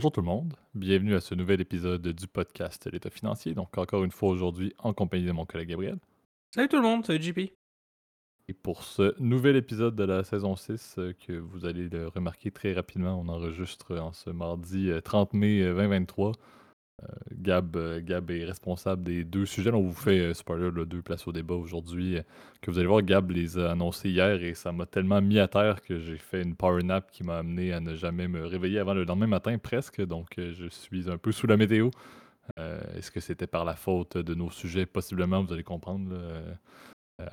Bonjour tout le monde, bienvenue à ce nouvel épisode du podcast L'État financier. Donc encore une fois aujourd'hui en compagnie de mon collègue Gabriel. Salut tout le monde, salut JP. Et pour ce nouvel épisode de la saison 6 euh, que vous allez le remarquer très rapidement, on enregistre en ce mardi euh, 30 mai euh, 2023. Euh, Gab, euh, Gab est responsable des deux sujets. On vous fait, euh, spoiler, là, deux places au débat aujourd'hui. que vous allez voir, Gab les a annoncés hier et ça m'a tellement mis à terre que j'ai fait une power nap qui m'a amené à ne jamais me réveiller avant le lendemain matin presque. Donc je suis un peu sous la météo. Est-ce que c'était par la faute de nos sujets? Possiblement, vous allez comprendre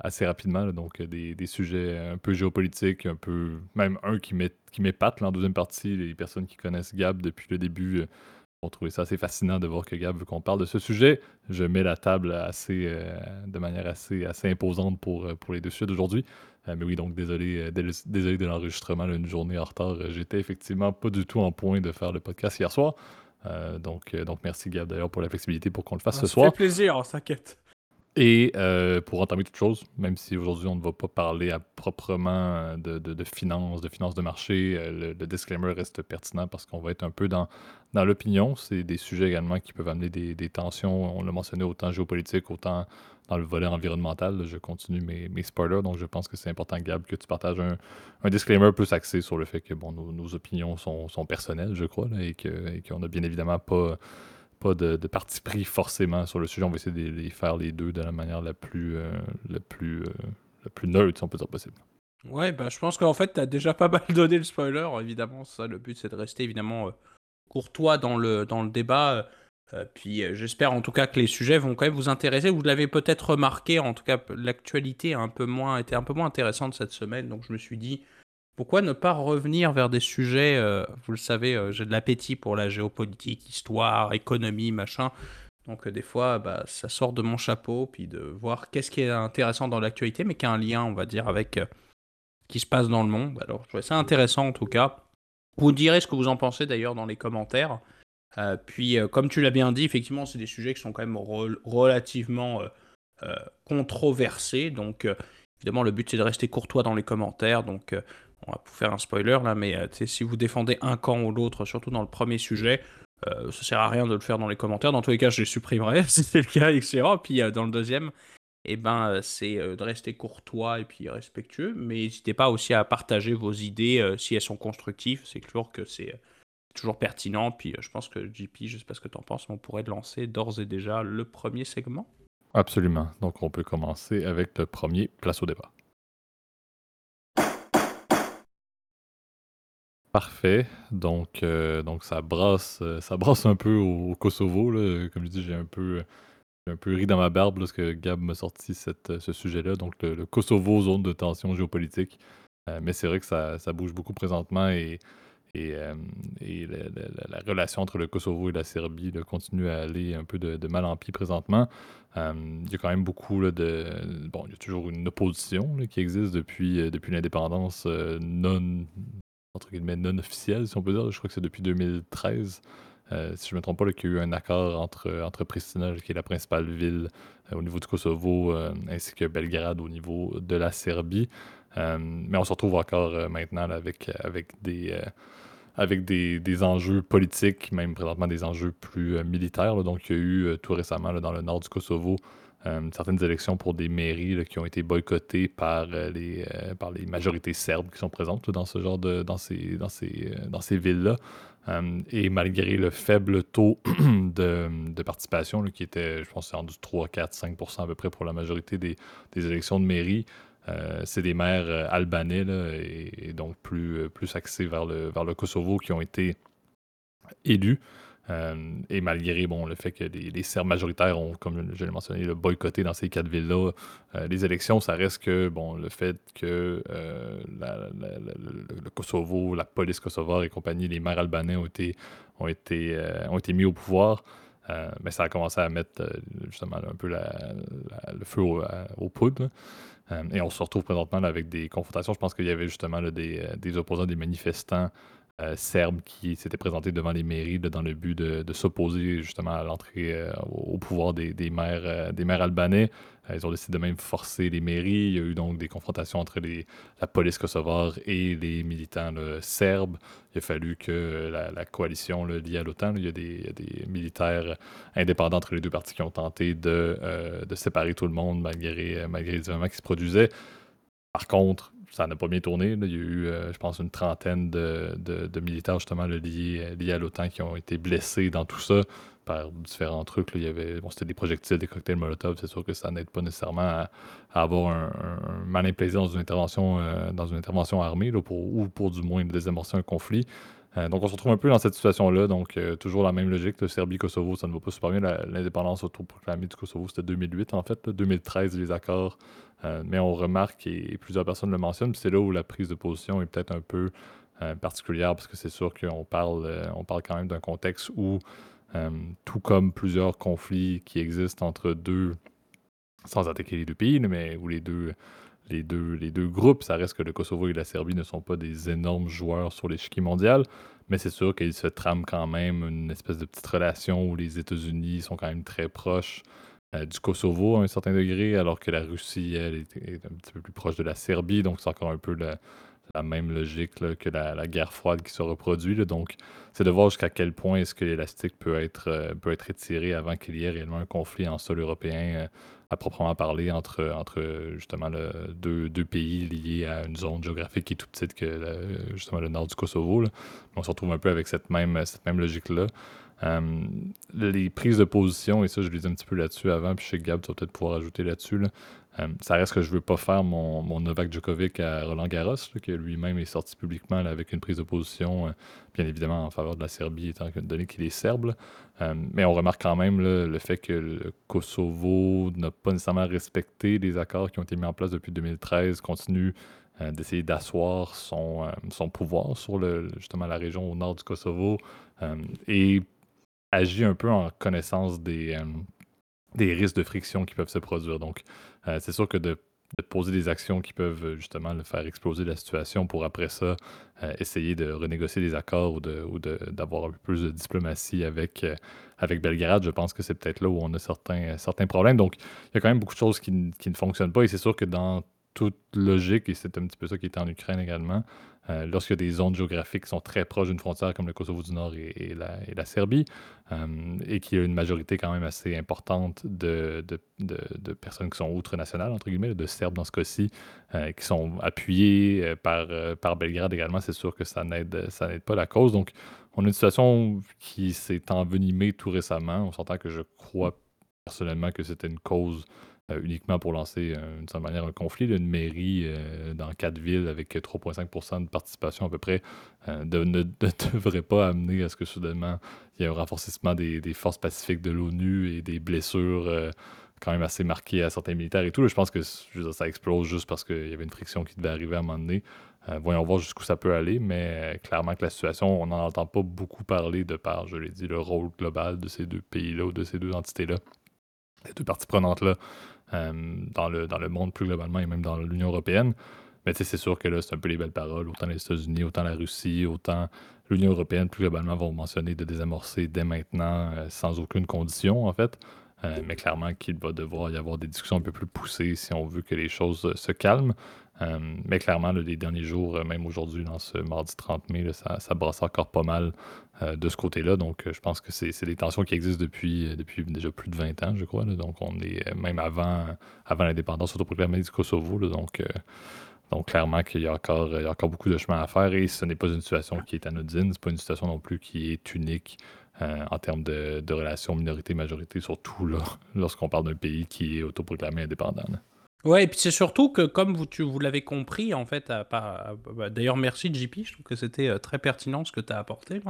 assez rapidement. donc des, sujets un peu géopolitiques, un peu même un qui m'é- qui m'épate en deuxième partie. Les personnes qui connaissent Gab depuis le début vont trouver ça assez fascinant de voir que Gab veut qu'on parle de ce sujet. Je mets la table assez, euh, de manière assez, assez imposante pour, euh, pour les deux sujets d'aujourd'hui. Euh, mais oui, donc désolé, dés- désolé de l'enregistrement, une journée en retard. J'étais effectivement pas du tout en point de faire le podcast hier soir. Euh, donc, donc merci Gab d'ailleurs pour la flexibilité pour qu'on le fasse Ah, ce ça soir. fait plaisir, t'inquiète. Et euh, pour entamer toute chose, même si aujourd'hui on ne va pas parler à proprement euh, de, de, finances, de finances de marché, euh, le, disclaimer reste pertinent parce qu'on va être un peu dans, dans l'opinion. C'est des sujets également qui peuvent amener des, tensions, on l'a mentionné, autant géopolitique, autant dans le volet environnemental. Je continue mes, mes spoilers, donc je pense que c'est important, Gab, que tu partages un, un disclaimer plus axé sur le fait que bon, nos, opinions sont, sont personnelles, je crois, là, et qu'on n'a bien évidemment pas pas de, de parti pris forcément sur le sujet. On va essayer de les faire les deux de la manière la plus, euh, la plus, euh, la plus neutre, si on peut dire possible. Ouais, bah je pense qu'en fait, t'as déjà pas mal donné le spoiler, évidemment. Ça, le but, c'est de rester évidemment euh, courtois dans le, dans le débat. puis j'espère en tout cas que les sujets vont quand même vous intéresser. Vous l'avez peut-être remarqué, en tout cas, l'actualité a un peu moins, était un peu moins intéressante cette semaine. Donc je me suis dit, pourquoi ne pas revenir vers des sujets, euh, vous le savez, euh, j'ai de l'appétit pour la géopolitique, histoire, économie, machin. Donc euh, des fois, bah, ça sort de mon chapeau, puis de voir qu'est-ce qui est intéressant dans l'actualité, mais qui a un lien, on va dire, avec ce qui se passe dans le monde. Alors je trouvais ça intéressant en tout cas. Vous direz ce que vous en pensez d'ailleurs dans les commentaires. Puis comme tu l'as bien dit, effectivement, c'est des sujets qui sont quand même rel- relativement controversés. Donc évidemment, le but c'est de rester courtois dans les commentaires. Donc on va vous faire un spoiler là, mais euh, si vous défendez un camp ou l'autre, surtout dans le premier sujet, euh, ça sert à rien de le faire dans les commentaires. Dans tous les cas, je les supprimerai si c'est le cas, etc. Puis euh, dans le deuxième, eh ben, euh, c'est de rester courtois et puis respectueux. Mais n'hésitez pas aussi à partager vos idées si elles sont constructives. C'est clair que c'est toujours pertinent. Puis je pense que JP, je sais pas ce que tu en penses, mais on pourrait lancer d'ores et déjà le premier segment. Absolument. Donc, on peut commencer avec le premier place au débat. Parfait. Donc, euh, donc ça brasse, euh, ça brasse un peu au, Kosovo. là. Comme je dis, j'ai un peu, un peu ri dans ma barbe lorsque Gab m'a sorti ce sujet-là. Donc, le, Kosovo, zone de tension géopolitique. Euh, mais c'est vrai que ça, ça bouge beaucoup présentement et, et, et la, la- la- la relation entre le Kosovo et la Serbie continue à aller un peu de, mal en pis présentement. Il y a quand même beaucoup de. Bon, il y a toujours une opposition qui existe depuis, depuis l'indépendance non, entre guillemets, non officielle, si on peut dire. Je crois que c'est depuis 2013. euh, si je ne me trompe pas, qu'il y a eu un accord entre, entre Pristina, qui est la principale ville euh, au niveau du Kosovo, euh, ainsi que Belgrade au niveau de la Serbie. Mais on se retrouve encore maintenant avec, avec des. avec des, des enjeux politiques, même présentement des enjeux plus militaires. Donc, il y a eu tout récemment là, dans le nord du Kosovo euh, certaines élections pour des mairies qui ont été boycottées par, euh, les, euh, par les majorités serbes qui sont présentes dans ce genre de dans ces, villes-là. Et malgré le faible taux de, participation, qui était, je pense, rendu 3, 4, 5% à peu près pour la majorité des, élections de mairie, c'est des maires albanais et, donc plus, plus axés vers le, vers le Kosovo qui ont été élus. Euh, et malgré bon, le fait que les, les Serbes majoritaires ont, comme je l'ai mentionné, le boycotté dans ces quatre villes-là, euh, les élections, ça reste que bon, le fait que euh, le, Kosovo, la police kosovare et compagnie, les maires albanais ont été, ont été, ont été mis au pouvoir. Mais ça a commencé à mettre justement un peu le feu au- aux poudres. et on se retrouve présentement avec des confrontations. Je pense qu'il y avait justement des, des opposants, des manifestants serbes qui s'étaient présentés devant les mairies dans le but de, s'opposer justement à l'entrée au pouvoir des, maires, des maires albanais. ils ont décidé de même forcer les mairies. Il y a eu donc des confrontations entre la police kosovare et les militants serbes. Il a fallu que la, coalition liée à l'OTAN, il, y a des militaires indépendants entre les deux parties qui ont tenté de, de séparer tout le monde malgré, malgré les événements qui se produisaient. Par contre, ça n'a pas bien tourné. Il y a eu, euh, je pense, une trentaine de, militaires justement liés, à l'OTAN qui ont été blessés dans tout ça par différents trucs. Il y avait, bon, c'était des projectiles, des cocktails Molotov. C'est sûr que ça n'aide pas nécessairement à, avoir un, malin plaisir dans une intervention, euh, armée ou pour du moins désamorcer un conflit. Euh, donc on se retrouve un peu dans cette situation-là. Donc toujours la même logique. Serbie-Kosovo, ça ne va pas super bien. L'indépendance autoproclamée du Kosovo, c'était 2008 en fait. 2013, les accords euh, mais on remarque, et, plusieurs personnes le mentionnent, c'est là où la prise de position est peut-être un peu euh, particulière, parce que c'est sûr qu'on parle, euh, on parle quand même d'un contexte où, tout comme plusieurs conflits qui existent entre deux, sans attaquer les deux pays, mais où les deux, les deux, les deux groupes, ça reste que le Kosovo et la Serbie ne sont pas des énormes joueurs sur l'échiquier mondial, mais c'est sûr qu'ils se trament quand même une espèce de petite relation où les États-Unis sont quand même très proches euh, du Kosovo à un certain degré, alors que la Russie, elle, est, un petit peu plus proche de la Serbie. Donc, c'est encore un peu la, même logique que la, guerre froide qui se reproduit. Donc, c'est de voir jusqu'à quel point est-ce que l'élastique peut être, euh, peut être étiré avant qu'il y ait réellement un conflit en sol européen euh, à proprement parler entre, entre justement le, deux, deux, pays liés à une zone géographique qui est tout petite que justement le nord du Kosovo. On se retrouve un peu avec cette même, cette même logique-là. Euh, les prises de position, et ça, je l'ai dit un petit peu là-dessus avant, puis chez Gab, tu vas peut-être pouvoir ajouter là-dessus. Euh, ça reste que je veux pas faire mon, mon Novak Djokovic à Roland Garros, qui lui-même est sorti publiquement avec une prise de position, euh, bien évidemment en faveur de la Serbie, étant donné qu'il est serbe. mais on remarque quand même le fait que le Kosovo n'a pas nécessairement respecté les accords qui ont été mis en place depuis 2013, continue d'essayer d'asseoir son, pouvoir sur justement la région au nord du Kosovo. et agit un peu en connaissance des, euh, des risques de friction qui peuvent se produire. Donc, euh, c'est sûr que de, poser des actions qui peuvent euh, justement faire exploser la situation pour après ça essayer de renégocier des accords ou, de, d'avoir un peu plus de diplomatie avec, avec Belgrade, je pense que c'est peut-être là où on a certains, certains problèmes. Donc, il y a quand même beaucoup de choses qui, qui ne fonctionnent pas et c'est sûr que dans toute logique, et c'est un petit peu ça qui est en Ukraine également, euh, lorsque des zones géographiques sont très proches d'une frontière comme le Kosovo du Nord et, la, Serbie, euh, et qu'il y a une majorité quand même assez importante de, personnes qui sont outre-nationales, entre guillemets, de Serbes dans ce cas-ci, euh, qui sont appuyés par, par Belgrade également, c'est sûr que ça n'aide, ça n'aide pas la cause. Donc, on a une situation qui s'est envenimée tout récemment. On s'entend que je crois personnellement que c'était une cause euh, uniquement pour lancer, euh, d'une certaine manière, un conflit. d'une une mairie euh, dans quatre villes avec 3,5% de participation à peu près ne devrait pas amener à ce que soudainement il y ait un renforcement des, forces pacifiques de l'ONU et des blessures quand même assez marquées à certains militaires et tout. je pense que ça explose juste parce qu'il y avait une friction qui devait arriver à un moment donné. voyons voir jusqu'où ça peut aller, mais clairement que la situation, on n'en entend pas beaucoup parler de par, je l'ai dit, le rôle global de ces deux pays-là ou de ces deux entités-là, les deux parties prenantes-là dans, le, dans le monde plus globalement et même dans l'Union européenne. Mais c'est sûr que là, c'est un peu les belles paroles. Autant les États-Unis, autant la Russie, autant l'Union européenne plus globalement vont mentionner de désamorcer dès maintenant euh, sans aucune condition, en fait. Euh, mais clairement qu'il va devoir y avoir des discussions un peu plus poussées si on veut que les choses se calment. Mais clairement, les derniers jours, même aujourd'hui, dans ce mardi 30 mai, ça, brasse encore pas mal euh, de ce côté-là. Donc, euh, je pense que c'est des tensions qui existent depuis, euh, déjà plus de 20 ans, je crois. Donc, on est même avant, l'indépendance autoproclamée du Kosovo. donc, clairement qu'il y, a encore, beaucoup de chemin à faire et ce n'est pas une situation qui est anodine. Ce n'est pas une situation non plus qui est unique en termes de relations minorité-majorité, surtout lorsqu'on parle d'un pays qui est autoproclamé indépendant. Ouais, et puis c'est surtout que, comme vous, vous l'avez compris, en fait, bah, d'ailleurs, merci JP, je trouve que c'était très pertinent ce que tu as apporté.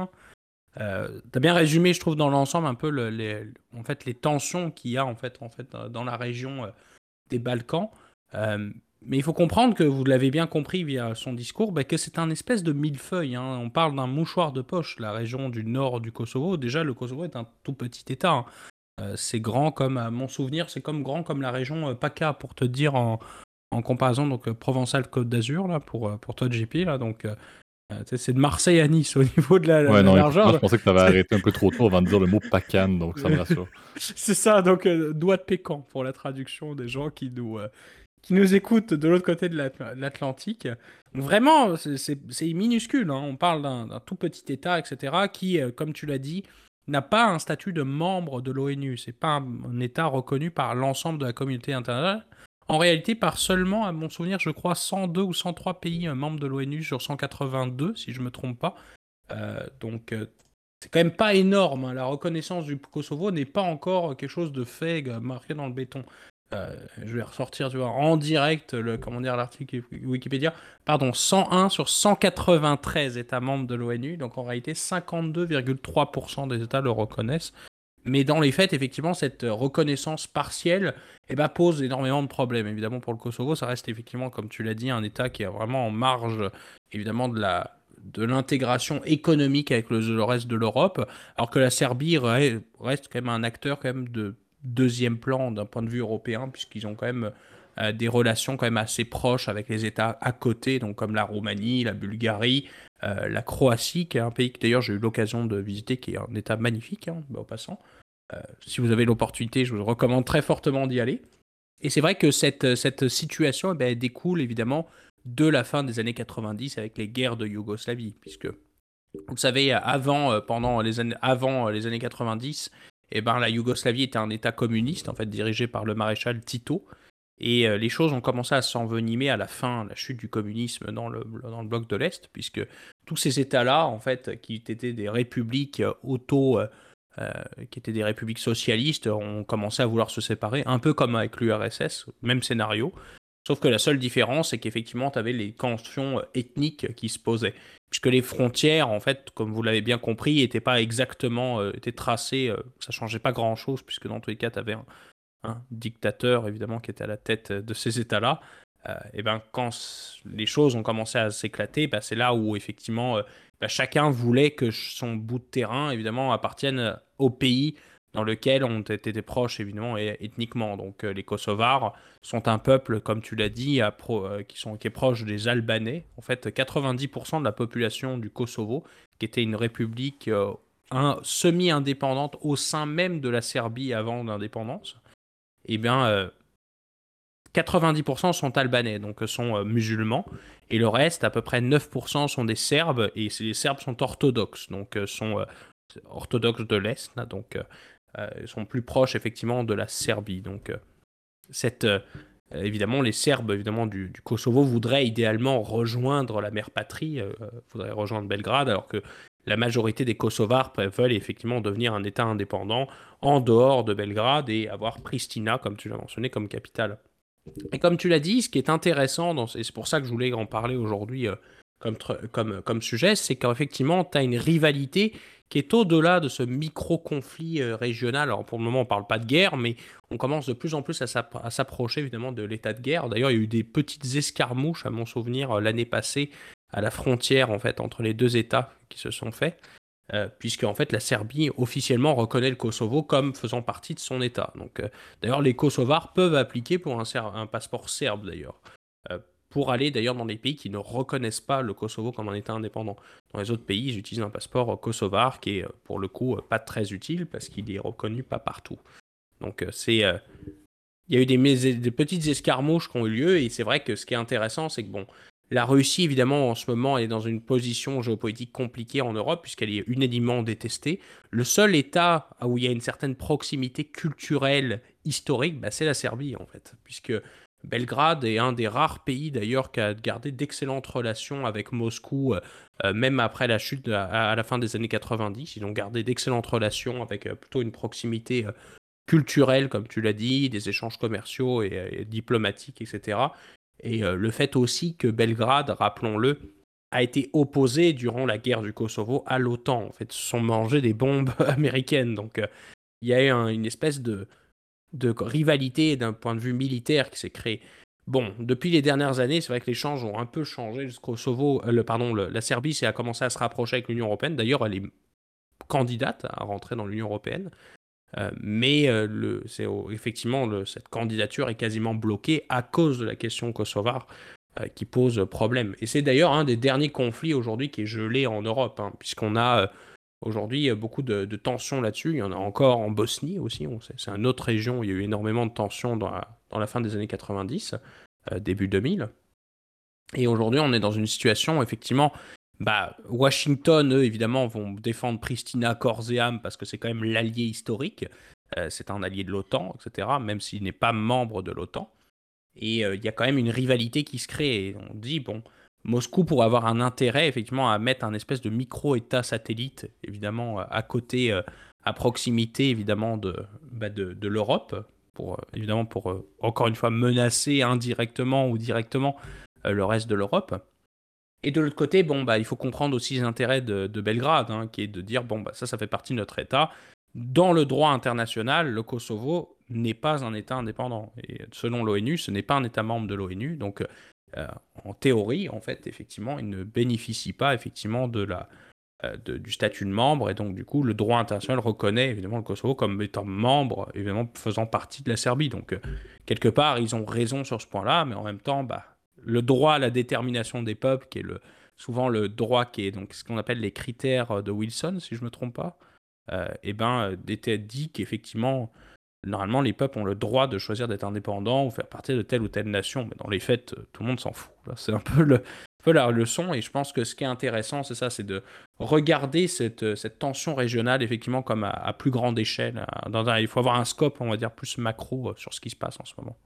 Euh, tu as bien résumé, je trouve, dans l'ensemble un peu les, en fait, les tensions qu'il y a en fait, en fait, dans la région euh, des Balkans. Euh, mais il faut comprendre que vous l'avez bien compris via son discours, bah, que c'est un espèce de millefeuille. Hein. On parle d'un mouchoir de poche, la région du nord du Kosovo. Déjà, le Kosovo est un tout petit État. Hein. C'est grand comme, à mon souvenir, c'est comme grand comme la région PACA, pour te dire en, en comparaison, donc Provençal Côte d'Azur, là, pour, pour toi, JP. Là, donc Euh, c'est de Marseille à Nice au niveau de la, ouais, non, largeur. je pensais que tu avais arrêté un peu trop tôt avant de dire le mot PACAN, donc ça me rassure. c'est ça, donc euh, doigt de Pécan pour la traduction des gens qui nous, euh, qui nous écoutent de l'autre côté de l'Atlantique. Vraiment, c'est minuscule. Hein. On parle d'un tout petit État, etc., qui, comme tu l'as dit, n'a pas un statut de membre de l'ONU. C'est pas un, État reconnu par l'ensemble de la communauté internationale en réalité par seulement, à mon souvenir, je crois 102 ou 103 pays euh, membres de l'ONU sur 182, si je ne me trompe pas. Euh, donc euh, c'est quand même pas énorme. Hein. La reconnaissance du Kosovo n'est pas encore quelque chose de fait, marqué dans le béton. Je vais ressortir en direct le comment dire l'article Wikipédia. Pardon, 101 sur 193 États membres de l'ONU. Donc en réalité, 52,3% des États le reconnaissent. Mais dans les faits, effectivement, cette reconnaissance partielle eh ben, pose énormément de problèmes. Évidemment, pour le Kosovo, ça reste effectivement, comme tu l'as dit, un État qui est vraiment en marge, évidemment, de de l'intégration économique avec le, reste de l'Europe, alors que la Serbie reste quand même un acteur quand même de deuxième plan d'un point de vue européen, puisqu'ils ont quand même euh, des relations quand même assez proches avec les États à côté, donc comme la Roumanie, la Bulgarie, euh, la Croatie, qui est un pays que d'ailleurs j'ai eu l'occasion de visiter, qui est un État magnifique, hein, bah, au passant. Euh, si vous avez l'opportunité, je vous recommande très fortement d'y aller. Et c'est vrai que cette, cette situation eh ben, découle évidemment de la fin des années 90 avec les guerres de Yougoslavie, puisque vous savez, avant, pendant les années, avant les années 90, eh ben, la Yougoslavie était un État communiste, en fait, dirigé par le maréchal Tito. Et euh, les choses ont commencé à s'envenimer à la fin, la chute du communisme dans le, dans le bloc de l'Est, puisque tous ces États-là, en fait, qui étaient des républiques auto, euh, qui étaient des républiques socialistes, ont commencé à vouloir se séparer, un peu comme avec l'URSS, même scénario. Sauf que la seule différence, c'est qu'effectivement, tu avais les tensions ethniques qui se posaient. Puisque les frontières, en fait, comme vous l'avez bien compris, n'étaient pas exactement euh, étaient tracées, euh, ça changeait pas grand-chose, puisque dans tous les cas, tu avais un, dictateur, évidemment, qui était à la tête de ces États-là. et ben quand les choses ont commencé à s'éclater, ben, c'est là où effectivement bah, chacun voulait que son bout de terrain, évidemment, appartienne au pays dans lequel on était proches, évidemment, et ethniquement. Donc euh, les Kosovars sont un peuple, comme tu l'as dit, euh, qui, sont, qui est proche des Albanais. En fait, 90% de la population du Kosovo, qui était une république euh, semi-indépendante au sein même de la Serbie avant l'indépendance, eh bien, 90% sont albanais, donc sont musulmans, et le reste, à peu près 9% sont des Serbes, et les Serbes sont orthodoxes, donc sont orthodoxes de l'Est, donc sont plus proches effectivement de la Serbie. Donc cette, évidemment, les Serbes évidemment du, Kosovo voudraient idéalement rejoindre la mère patrie, voudraient rejoindre Belgrade, alors que la majorité des Kosovars veulent effectivement devenir un État indépendant en dehors de Belgrade et avoir Pristina, comme tu l'as mentionné, comme capitale. Et comme tu l'as dit, ce qui est intéressant, et c'est pour ça que je voulais en parler aujourd'hui euh, comme, comme, comme sujet, c'est qu'effectivement, tu as une rivalité qui est au-delà de ce micro-conflit euh, régional. Alors pour le moment, on ne parle pas de guerre, mais on commence de plus en plus à s'approcher évidemment de l'état de guerre. D'ailleurs, il y a eu des petites escarmouches, à mon souvenir, euh, l'année passée, à la frontière en fait entre les deux États qui se sont faits. Euh, puisque en fait la Serbie officiellement reconnaît le Kosovo comme faisant partie de son État. D'ailleurs, les Kosovars peuvent appliquer pour un, passeport serbe d'ailleurs, pour aller d'ailleurs dans des pays qui ne reconnaissent pas le Kosovo comme un État indépendant. Dans les autres pays, ils utilisent un passeport kosovar qui est pour le coup pas très utile parce qu'il est reconnu pas partout. Donc, c'est il y a eu des, des, petites escarmouches qui ont eu lieu et c'est vrai que ce qui est intéressant, c'est que bon, la Russie, évidemment, en ce moment, est dans une position géopolitique compliquée en Europe, puisqu'elle est unanimement détestée. Le seul État où il y a une certaine proximité culturelle, historique, bah, c'est la Serbie, en fait, puisque Belgrade est un des rares pays, d'ailleurs, qui a gardé d'excellentes relations avec Moscou, euh, euh, même après la chute à, la fin des années 90. Ils ont gardé d'excellentes relations avec euh, plutôt une proximité culturelle, comme tu l'as dit, des échanges commerciaux et diplomatiques, etc. Et le fait aussi que Belgrade, rappelons-le, a été opposé durant la guerre du Kosovo à l'OTAN. En fait, se sont mangés des bombes américaines. Donc, il y a eu une espèce de, de rivalité d'un point de vue militaire qui s'est créée. Bon, depuis les dernières années, c'est vrai que les changes ont un peu changé. Le Kosovo, euh, le, pardon, la Serbie a commencé à se rapprocher avec l'Union européenne. D'ailleurs, elle est candidate à rentrer dans l'Union européenne. Euh, mais euh, le, c'est, effectivement, cette candidature est quasiment bloquée à cause de la question kosovare. qui pose problème. Et c'est d'ailleurs un des derniers conflits aujourd'hui qui est gelé en Europe, hein, puisqu'on a aujourd'hui beaucoup de, tensions là-dessus. Il y en a encore en Bosnie aussi. C'est une autre région où il y a eu énormément de tensions dans la, fin des années 90, début 2000. Et aujourd'hui, on est dans une situation, effectivement, bah, Washington, eux, évidemment, vont défendre Pristina corps et âme parce que c'est quand même l'allié historique. Euh, c'est un allié de l'OTAN, etc., même s'il n'est pas membre de l'OTAN. Et euh, il y a quand même une rivalité qui se crée. On dit, bon, Moscou pourrait avoir un intérêt, effectivement, à mettre un espèce de micro-État satellite, évidemment, à côté, euh, à proximité, évidemment, de, bah, l'Europe, pour, évidemment, pour, encore une fois, menacer indirectement ou directement le reste de l'Europe. Et de l'autre côté, bon, bah, il faut comprendre aussi les intérêts de, Belgrade, hein, qui est de dire, bon, bah, ça, ça fait partie de notre État. Dans le droit international, le Kosovo n'est pas un État indépendant. Et selon l'ONU, ce n'est pas un État membre de l'ONU. Donc, euh, en théorie, en fait, effectivement, il ne bénéficie pas effectivement de la, euh, du statut de membre. Et donc, du coup, le droit international reconnaît évidemment le Kosovo comme étant membre, évidemment, faisant partie de la Serbie. Donc, euh, quelque part, ils ont raison sur ce point-là, mais en même temps, bah, le droit à la détermination des peuples, qui est le, souvent le droit qui est donc ce qu'on appelle les critères de Wilson, si je ne me trompe pas, et ben, était dit qu'effectivement, normalement, les peuples ont le droit de choisir d'être indépendants ou faire partie de telle ou telle nation. Mais dans les faits, tout le monde s'en fout. C'est un peu, le, la leçon. Et je pense que ce qui est intéressant, c'est ça, c'est de regarder cette, cette, tension régionale, effectivement, comme à, plus grande échelle. Dans il faut avoir un scope, on va dire, plus macro euh, sur ce qui se passe en ce moment.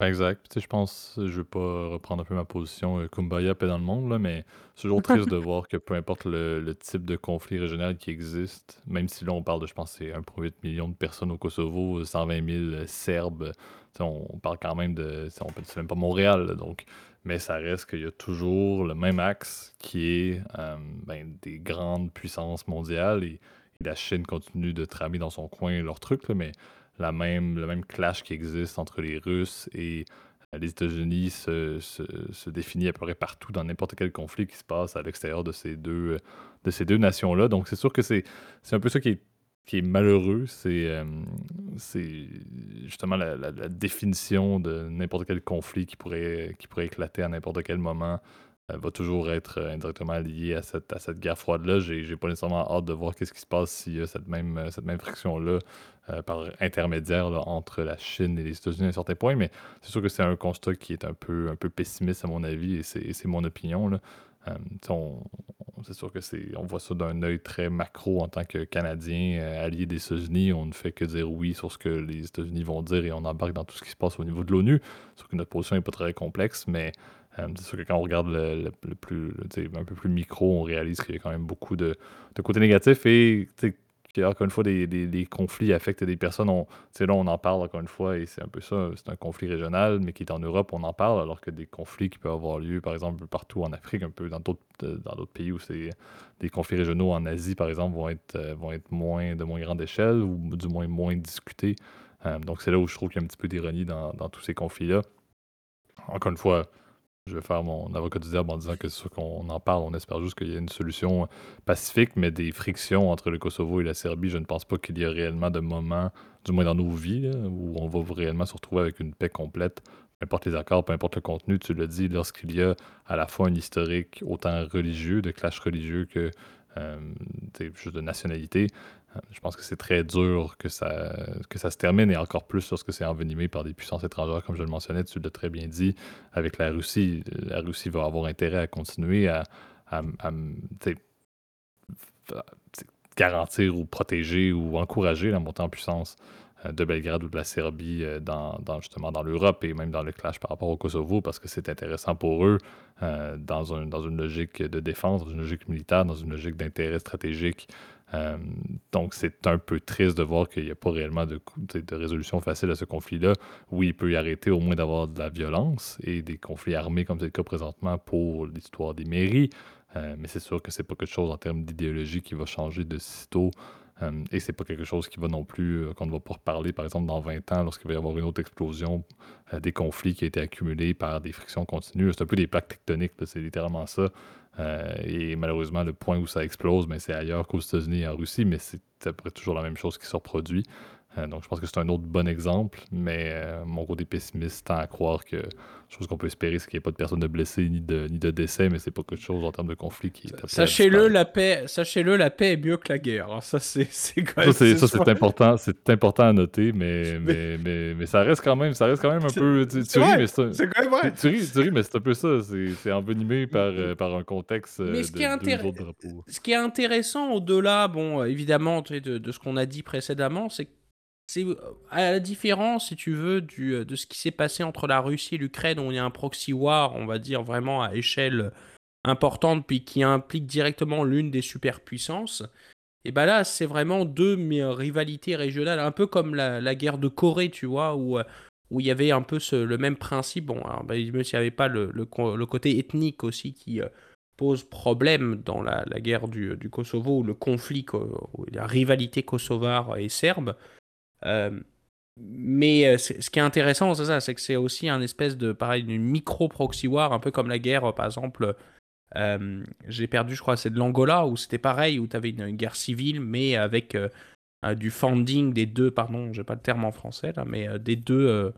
Exact. Tu sais, je pense, je vais pas reprendre un peu ma position, euh, Kumbaya, paix dans le monde, là, mais c'est toujours triste de voir que peu importe le, type de conflit régional qui existe, même si là on parle de, je pense, c'est 1,8 million de personnes au Kosovo, 120 000 Serbes, on, parle quand même de, on peut même pas Montréal, donc, mais ça reste qu'il y a toujours le même axe qui est euh, ben, des grandes puissances mondiales et, la Chine continue de tramer dans son coin leur truc, mais la même, le même clash qui existe entre les Russes et euh, les États-Unis se, se, définit à peu près partout dans n'importe quel conflit qui se passe à l'extérieur de ces deux, de ces deux nations-là. Donc c'est sûr que c'est un peu ça qui est, qui est malheureux. C'est euh, justement la, définition de n'importe quel conflit qui pourrait, qui pourrait éclater à n'importe quel moment euh, va toujours être indirectement lié à cette, à cette guerre froide-là. J'ai pas nécessairement hâte de voir qu'est-ce qui se passe s'il y a cette même, cette même friction-là euh, par intermédiaire entre la Chine et les États-Unis à un certain point, mais c'est sûr que c'est un constat qui est un peu, un peu pessimiste à mon avis, et c'est mon opinion. Euh, c'est sûr que c'est on voit ça d'un œil très macro en tant que Canadien euh, allié des États-Unis. On ne fait que dire oui sur ce que les États-Unis vont dire et on embarque dans tout ce qui se passe au niveau de l'ONU. Sauf que notre position n'est pas très complexe, mais c'est sûr que quand on regarde le, plus, un peu plus micro, on réalise qu'il y a quand même beaucoup de, de côtés négatifs et encore une fois, des, conflits affectent des personnes. On, là, on en parle encore une fois, et c'est un peu ça. C'est un conflit régional, mais qui est en Europe, on en parle, alors que des conflits qui peuvent avoir lieu, par exemple, partout en Afrique, un peu dans d'autres, euh, dans d'autres pays où c'est des conflits régionaux en Asie, par exemple, vont être, euh, vont être moins, de moins grande échelle ou du moins moins discutés. Euh, donc, c'est là où je trouve qu'il y a un petit peu d'ironie dans, dans tous ces conflits-là. Encore une fois, je vais faire mon avocat du diable en disant que c'est sûr qu'on en parle, on espère juste qu'il y ait une solution pacifique, mais des frictions entre le Kosovo et la Serbie, je ne pense pas qu'il y ait réellement de moments, du moins dans nos vies, où on va réellement se retrouver avec une paix complète. Peu importe les accords, peu importe le contenu, tu le dis, lorsqu'il y a à la fois un historique autant religieux, de clash religieux que euh, juste de nationalité, je pense que c'est très dur que ça, que ça se termine et encore plus lorsque c'est envenimé par des puissances étrangères, comme je le mentionnais, tu l'as très bien dit, avec la Russie. La Russie va avoir intérêt à continuer à, garantir ou protéger ou encourager la montée en puissance euh, de Belgrade ou de la Serbie euh, dans, justement dans l'Europe et même dans le clash par rapport au Kosovo parce que c'est intéressant pour eux euh, dans, dans une logique de défense, dans une logique militaire, dans une logique d'intérêt stratégique euh, donc, c'est un peu triste de voir qu'il n'y a pas réellement de, résolution facile à ce conflit-là. Oui, il peut y arrêter au moins d'avoir de la violence et des conflits armés, comme c'est le cas présentement pour l'histoire des mairies. Euh, mais c'est sûr que c'est pas quelque chose en termes d'idéologie qui va changer de sitôt. Euh, et c'est pas quelque chose qui va non plus, qu'on ne va pas reparler, par exemple, dans 20 ans, lorsqu'il va y avoir une autre explosion des conflits qui a été accumulés par des frictions continues. C'est un peu des plaques tectoniques, c'est littéralement ça. Euh, et malheureusement, le point où ça explose, ben, c'est ailleurs qu'aux États-Unis et en Russie, mais c'est à peu près toujours la même chose qui se reproduit. Euh, donc, je pense que c'est un autre bon exemple, mais euh, mon côté pessimiste tend à croire que chose qu'on peut espérer, c'est qu'il n'y ait pas de personnes de blessées ni de, ni de décès, mais c'est pas quelque chose en termes de conflit qui est Sachez-le, la paix, sachez-le, la paix est mieux que la guerre. Hein. Ça, c'est quand même. Ça, c'est important, c'est important à noter, mais, mais, mais, mais, ça reste quand même, ça reste quand même un peu. Tu, ris, mais c'est quand même vrai. Tu, ris, mais c'est un peu ça. C'est envenimé par, euh, par un contexte mais ce de, qui est Ce qui est intéressant au-delà, bon, évidemment, de, de ce qu'on a dit précédemment, c'est que c'est euh, à la différence, si tu veux, euh, de ce qui s'est passé entre la Russie et l'Ukraine, où il y a un proxy war, on va dire vraiment à échelle importante, puis qui implique directement l'une des superpuissances. Et ben là, c'est vraiment deux rivalités régionales, un peu comme la, guerre de Corée, tu vois, où, euh, il y avait un peu le même principe. Bon, alors, ben, s'il n'y avait pas le, le, côté ethnique aussi qui pose problème dans la, guerre du, du, Kosovo, ou le conflit, la rivalité kosovare et serbe. Euh, mais euh, ce qui est intéressant, c'est ça, c'est que c'est aussi un espèce de, pareil, une micro-proxy war, un peu comme la guerre, par exemple, euh, j'ai perdu, je crois, c'est de l'Angola, où c'était pareil, où tu avais une, guerre civile, mais avec du funding des deux, pardon, j'ai pas le terme en français, là, mais des deux,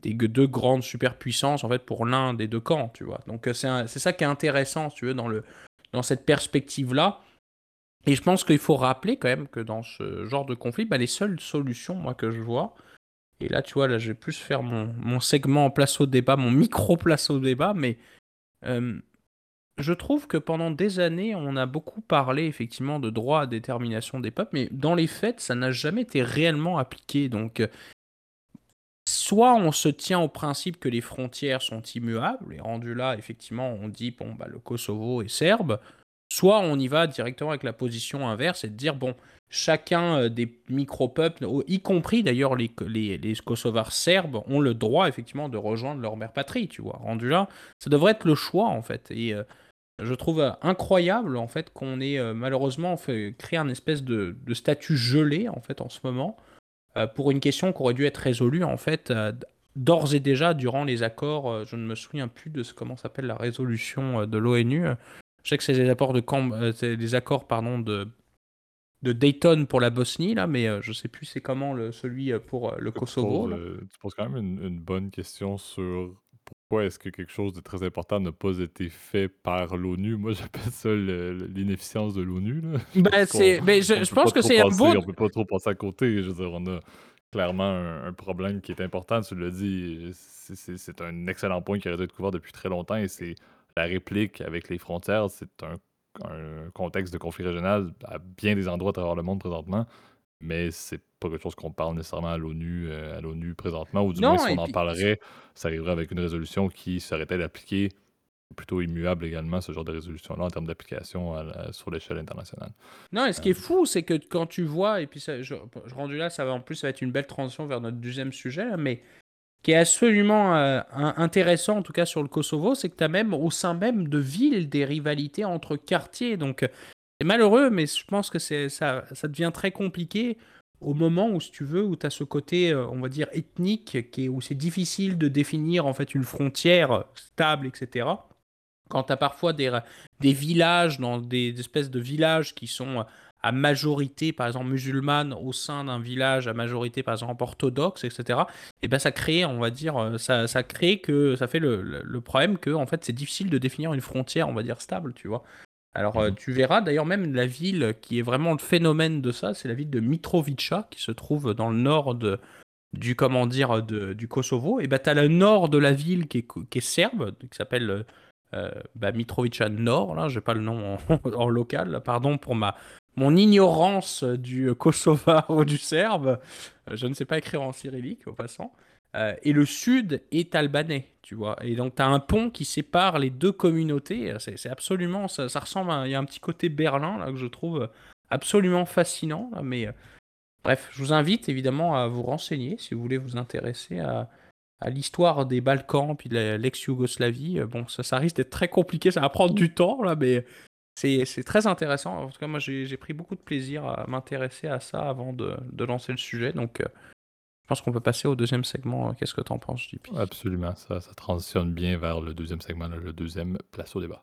des deux grandes superpuissances, en fait, pour l'un des deux camps, tu vois. Donc c'est ça qui est intéressant, tu veux, dans, le, dans cette perspective-là. Et je pense qu'il faut rappeler quand même que dans ce genre de conflit, bah, les seules solutions, moi, que je vois, et là, tu vois, là, je vais plus faire mon, segment en place au débat, mon micro place au débat, mais euh, je trouve que pendant des années, on a beaucoup parlé effectivement de droit à détermination des peuples, mais dans les faits, ça n'a jamais été réellement appliqué. Donc, soit on se tient au principe que les frontières sont immuables, et rendu là, effectivement, on dit, bon, bah, le Kosovo est serbe, Soit on y va directement avec la position inverse et de dire, bon, chacun euh, des micro-peuples, y compris d'ailleurs les, les, les, Kosovars serbes, ont le droit effectivement de rejoindre leur mère patrie, tu vois. Rendu là, ça devrait être le choix en fait. Et euh, je trouve euh, incroyable en fait qu'on ait malheureusement fait, créé un espèce de, de, statut gelé en fait en ce moment pour une question qui aurait dû être résolue en fait d'ores et déjà durant les accords. je ne me souviens plus de ce comment s'appelle la résolution de l'ONU je sais que c'est des accords de camp, euh, des accords pardon de de Dayton pour la Bosnie là, mais euh, je sais plus c'est comment le, celui euh, pour le Kosovo. tu poses quand même une, bonne question sur pourquoi est-ce que quelque chose de très important n'a pas été fait par l'ONU. Moi, j'appelle ça l'inefficience de l'ONU. Ben, c'est, mais je, pense que c'est un bon. On peut pas trop passer à côté. Je veux dire, on a clairement un, problème qui est important. Tu l'as dit, c'est un excellent point qui aurait dû être couvert depuis très longtemps et c'est la réplique avec les frontières, c'est un, contexte de conflit régional à bien des endroits à travers le monde présentement, mais c'est pas quelque chose qu'on parle nécessairement à l'ONU euh, à l'ONU présentement, ou du moins si on en parlerait, ça arriverait avec une résolution qui serait-elle appliquée plutôt immuable également, ce genre de résolution-là, en termes d'application sur l'échelle internationale. Non, et ce qui est euh. fou, c'est que quand tu vois, et puis ça, je, je rendu là, ça va en plus, ça va être une belle transition vers notre deuxième sujet, mais qui est absolument euh, intéressant, en tout cas sur le Kosovo, c'est que tu as même au sein même de villes des rivalités entre quartiers. Donc c'est malheureux, mais je pense que ça, devient très compliqué au moment où, si tu veux, où tu as ce côté, euh, on va dire, ethnique, qui est, où c'est difficile de définir en fait une frontière stable, etc. Quand tu as parfois des, des villages, dans des espèces de villages qui sont à majorité, par exemple, musulmane au sein d'un village à majorité, par exemple, orthodoxe, etc., et ben ça crée, on va dire, euh, ça, ça crée que ça fait le, le problème que, en fait, c'est difficile de définir une frontière, on va dire, stable, tu vois. Alors, euh, mhm. tu verras d'ailleurs même la ville qui est vraiment le phénomène de ça, c'est la ville de Mitrovica, qui se trouve dans le nord de, du, comment dire, de, du Kosovo. Et ben, tu as le nord de la ville qui est, qui est serbe, qui s'appelle euh, bah, Mitrovica Nord, là, j'ai pas le nom en, en, local, pardon pour ma, mon ignorance du kosovar ou du serbe, euh, je ne sais pas écrire en cyrillique au passant, euh, et le sud est albanais, tu vois. Et donc tu as un pont qui sépare les deux communautés, c'est absolument, ça, ressemble, il y a un petit côté Berlin là que je trouve absolument fascinant, mais euh, bref, je vous invite évidemment à vous renseigner si vous voulez vous intéresser à, l'histoire des Balkans puis de l'ex-Yougoslavie. Bon, ça risque d'être très compliqué, ça va prendre du temps là, mais c'est très intéressant. En tout cas, moi, j'ai pris beaucoup de plaisir à m'intéresser à ça avant de, lancer le sujet. Donc, euh, je pense qu'on peut passer au deuxième segment. Qu'est-ce que tu en penses, JP Absolument. Ça, transitionne bien vers le deuxième segment, le deuxième place au débat.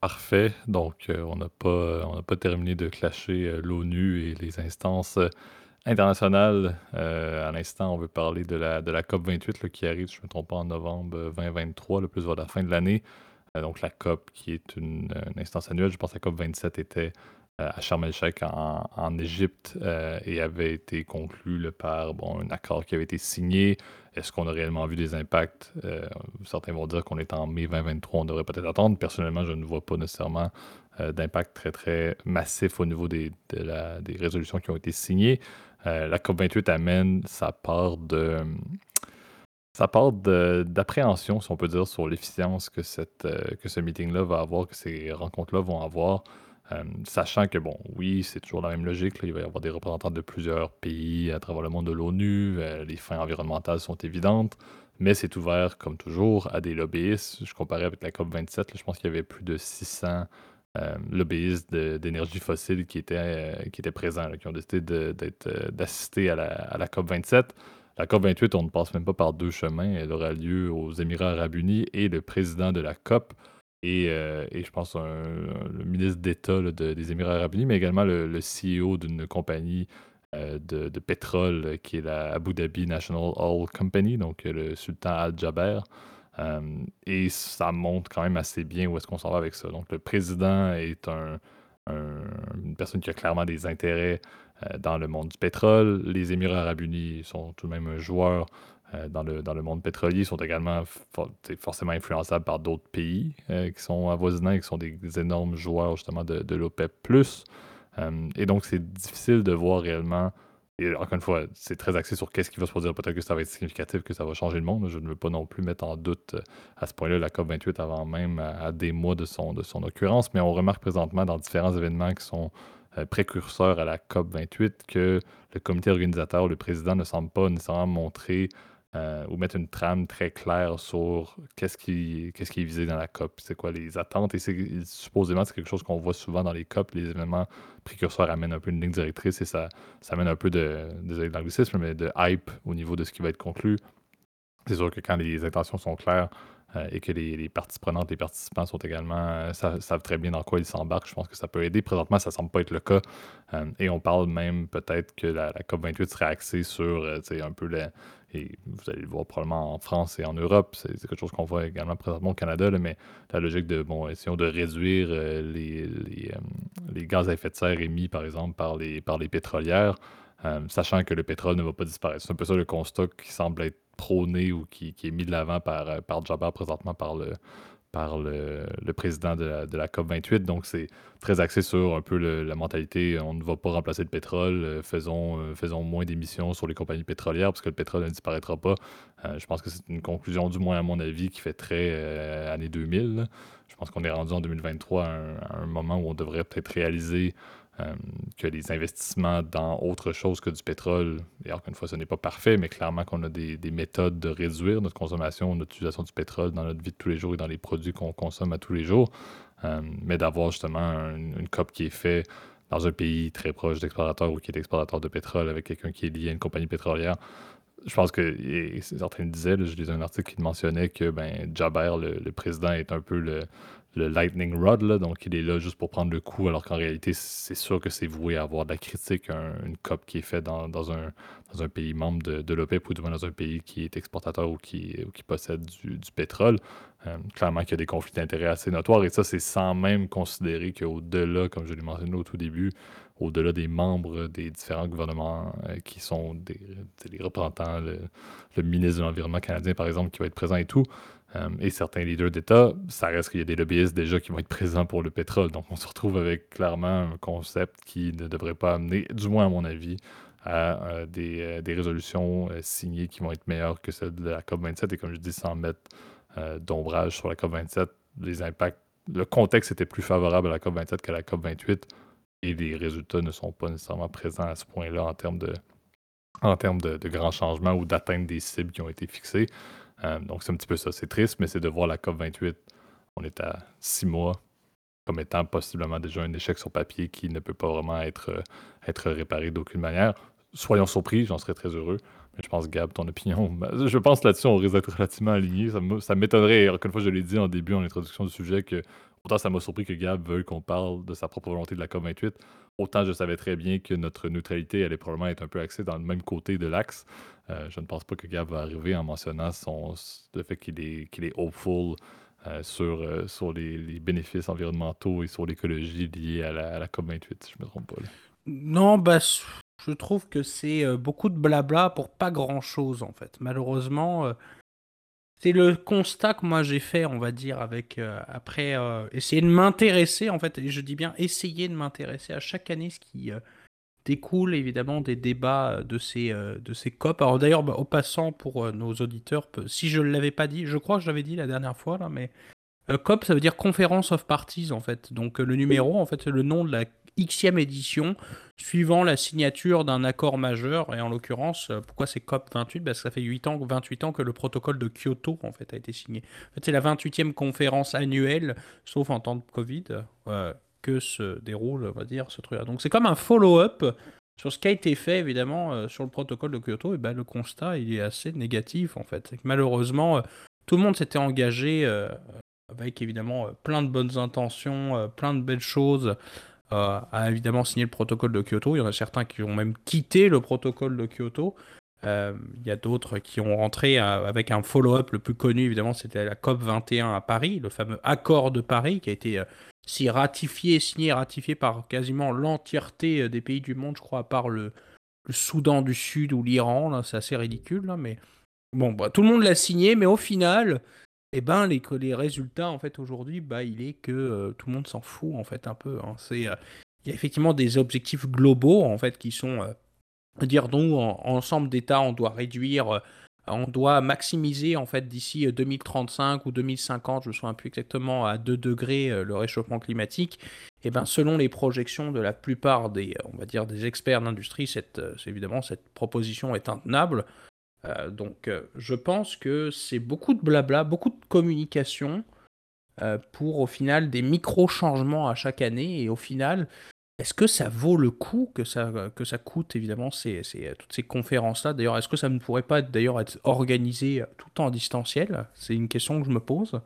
Parfait. Donc, euh, on n'a pas, terminé de clasher euh, l'ONU et les instances euh, internationales. Euh, à l'instant, on veut parler de la, de la COP 28 là, qui arrive, si je ne me trompe pas, en novembre euh, 2023, le plus vers la fin de l'année. Euh, donc, la COP qui est une, instance annuelle. Je pense que la COP 27 était euh, à Sharm el-Sheikh en, en Égypte euh, et avait été conclue par bon, un accord qui avait été signé. Est-ce qu'on a réellement vu des impacts? Euh, certains vont dire qu'on est en mai 2023, on devrait peut-être attendre. Personnellement, je ne vois pas nécessairement euh, d'impact très, très massif au niveau des, des résolutions qui ont été signées. Euh, la COP28 amène sa part de, sa part d'appréhension, si on peut dire, sur l'efficience que, euh, que ce meeting-là va avoir, que ces rencontres-là vont avoir. Euh, sachant que, bon, oui, c'est toujours la même logique. il va y avoir des représentants de plusieurs pays à travers le monde de l'ONU. les fins environnementales sont évidentes. Mais c'est ouvert, comme toujours, à des lobbyistes. Je comparais avec la COP27. là, je pense qu'il y avait plus de 600 euh, lobbyistes d'énergie fossile qui étaient, euh, qui présents, qui ont décidé euh, d'assister à la, à la COP27. La COP28, on ne passe même pas par deux chemins. Elle aura lieu aux Émirats arabes unis et le président de la COP et, euh, et je pense le ministre d'État des Émirats arabes unis, mais également le, CEO d'une compagnie euh, de, de pétrole qui est la Abu Dhabi National Oil Company, donc le sultan Al-Jaber. Euh, et ça montre quand même assez bien où est-ce qu'on s'en va avec ça. Donc le président est un, un- une personne qui a clairement des intérêts euh, dans le monde du pétrole. Les Émirats arabes unis sont tout de même un joueur euh, dans, le, dans le monde pétrolier, Ils sont également forcément influençables par d'autres pays qui sont avoisinants et qui sont des énormes joueurs justement de, l'OPEP+. Et donc c'est difficile de voir réellement et encore une fois, c'est très axé sur qu'est-ce qui va se produire. Peut-être que ça va être significatif, que ça va changer le monde. Je ne veux pas non plus mettre en doute euh, à ce point-là la COP28 avant même à, à des mois de son, de son occurrence. Mais on remarque présentement dans différents événements qui sont euh, précurseurs à la COP28 que le comité organisateur, le président, ne semble pas nécessairement montrer euh, ou mettre une trame très claire sur qu'est-ce qui, qu'est-ce qui est visé dans la COP, c'est quoi les attentes. Et c'est, supposément, c'est quelque chose qu'on voit souvent dans les COP. Les événements précurseurs amènent un peu une ligne directrice et ça, ça amène un peu de, désolé de mais de hype au niveau de ce qui va être conclu. C'est sûr que quand les intentions sont claires euh, et que les, parties prenantes, les participants sont également euh, sa- savent très bien dans quoi ils s'embarquent, je pense que ça peut aider. Présentement, ça semble pas être le cas. Euh, et on parle même peut-être que la, la COP28 serait axée sur un peu la- et vous allez le voir probablement en France et en Europe, c'est quelque chose qu'on voit également présentement au Canada, mais la logique de, bon, essayons de réduire les, les, gaz à effet de serre émis, par exemple, par les, par les pétrolières, sachant que le pétrole ne va pas disparaître. C'est un peu ça le constat qui semble être prôné ou qui, qui est mis de l'avant par, euh, par Jabbar présentement, par le, par le, le président de la, de la COP28. Donc, c'est très axé sur un peu la mentalité on ne va pas remplacer le pétrole, euh, faisons, euh, faisons moins d'émissions sur les compagnies pétrolières parce que le pétrole ne disparaîtra pas. Je pense que c'est une conclusion, du moins à mon avis, qui fait très année 2000. là. Je pense qu'on est rendu en 2023 à un, à un moment où on devrait peut-être réaliser euh, que les investissements dans autre chose que du pétrole, et encore une fois, ce n'est pas parfait, mais clairement qu'on a des, des méthodes de réduire notre consommation, notre utilisation du pétrole dans notre vie de tous les jours et dans les produits qu'on consomme à tous les jours, Euh, mais d'avoir justement un- une COP qui est faite dans un pays très proche d'explorateur ou qui est explorateur de pétrole avec quelqu'un qui est lié à une compagnie pétrolière. Je pense que et certains disaient, je lisais un article qui mentionnait que ben, Jaber, le président, est un peu le, le lightning rod, là, donc il est là juste pour prendre le coup, alors qu'en réalité, c'est sûr que c'est voué à avoir de la critique, un- une COP qui est faite dans, dans un, dans un pays membre de, l'OPEP ou du moins dans un pays qui est exportateur ou qui, ou qui possède du, du pétrole. Euh, clairement qu'il y a des conflits d'intérêts assez notoires et ça, c'est sans même considérer qu'au-delà, comme je l'ai mentionné au tout début, au-delà des membres des différents gouvernements euh, qui sont des, représentants, le ministre de l'Environnement canadien, par exemple, qui va être présent et tout, euh, et certains leaders d'État, ça reste qu'il y a des lobbyistes déjà qui vont être présents pour le pétrole. Donc, on se retrouve avec clairement un concept qui ne devrait pas amener, du moins à mon avis, à euh, des, euh, des résolutions signées qui vont être meilleures que celles de la COP27. Et comme je dis, sans mettre d'ombrage sur la COP27, les impacts, le contexte était plus favorable à la COP27 qu'à la COP28 et les résultats ne sont pas nécessairement présents à ce point-là en termes de, en termes de, de grands changements ou d'atteinte des cibles qui ont été fixées. Euh, donc, c'est un petit peu ça. C'est triste, mais c'est de voir la COP28. On est à six mois comme étant possiblement déjà un échec sur papier qui ne peut pas vraiment être, euh, être réparé d'aucune manière. Soyons surpris, j'en serais très heureux. Mais je pense, Gab, ton opinion, je pense là-dessus, on risque d'être relativement alignés. Ça m'étonnerait, encore une fois, je l'ai dit en début, en introduction du sujet, que autant ça m'a surpris que Gab veuille qu'on parle de sa propre volonté de la COP28. Autant je savais très bien que notre neutralité allait probablement être un peu axée dans le même côté de l'axe. Euh, je ne pense pas que Gab va arriver en mentionnant son, le fait qu'il est, hopeful euh, sur, euh, les, bénéfices environnementaux et sur l'écologie liés à la, COP28, si je ne me trompe pas. Non, bah, je trouve que c'est beaucoup de blabla pour pas grand-chose, en fait. Malheureusement, c'est le constat que moi j'ai fait, on va dire, avec après essayer de m'intéresser, en fait, et je dis bien essayer de m'intéresser à chaque année ce qui découle évidemment des débats de ces, de ces COP. Alors d'ailleurs, bah, au passant, pour nos auditeurs, si je ne l'avais pas dit, je crois que je l'avais dit la dernière fois, là, mais COP, ça veut dire Conference of Parties, en fait. Donc le numéro, en fait, c'est le nom de la Xème édition, suivant la signature d'un accord majeur. Et en l'occurrence, pourquoi c'est COP 28 Parce que ça fait 8 ans, 28 ans que le protocole de Kyoto en fait, a été signé. En fait, c'est la 28e conférence annuelle, sauf en temps de Covid, que se déroule, on va dire, ce truc-là. Donc c'est comme un follow-up sur ce qui a été fait, évidemment, euh, sur le protocole de Kyoto. Et ben, le constat, il est assez négatif, en fait. malheureusement, euh, tout le monde s'était engagé euh, avec, évidemment, plein de bonnes intentions, plein de belles choses a évidemment signé le protocole de Kyoto. Il y en a certains qui ont même quitté le protocole de Kyoto. Euh, il y a d'autres qui ont rentré euh, avec un follow-up le plus connu, évidemment, c'était la COP 21 à Paris, le fameux accord de Paris qui a été euh, si ratifié, signé ratifié par quasiment l'entièreté des pays du monde, je crois, à part le, Soudan du Sud ou l'Iran. C'est assez ridicule, là, mais bon, bah, tout le monde l'a signé, mais au final, eh ben les, les résultats en fait aujourd'hui, bah il est que euh, tout le monde s'en fout en fait un peu. Hein. C'est euh, il y a effectivement des objectifs globaux en fait qui sont euh, dire donc en, ensemble d'États on doit réduire, on doit maximiser en fait d'ici 2035 ou 2050, je ne me souviens plus exactement à 2 degrés le réchauffement climatique. Et eh ben selon les projections de la plupart des on va dire des experts d'industrie, cette évidemment cette proposition est intenable. Euh, donc euh, je pense que c'est beaucoup de blabla, beaucoup de communication euh, pour au final des micro-changements à chaque année. Et au final, est-ce que ça vaut le coup que ça, que ça coûte évidemment ces, toutes ces conférences-là? D'ailleurs, est-ce que ça ne pourrait pas d'ailleurs être organisé tout en distanciel? C'est une question que je me pose.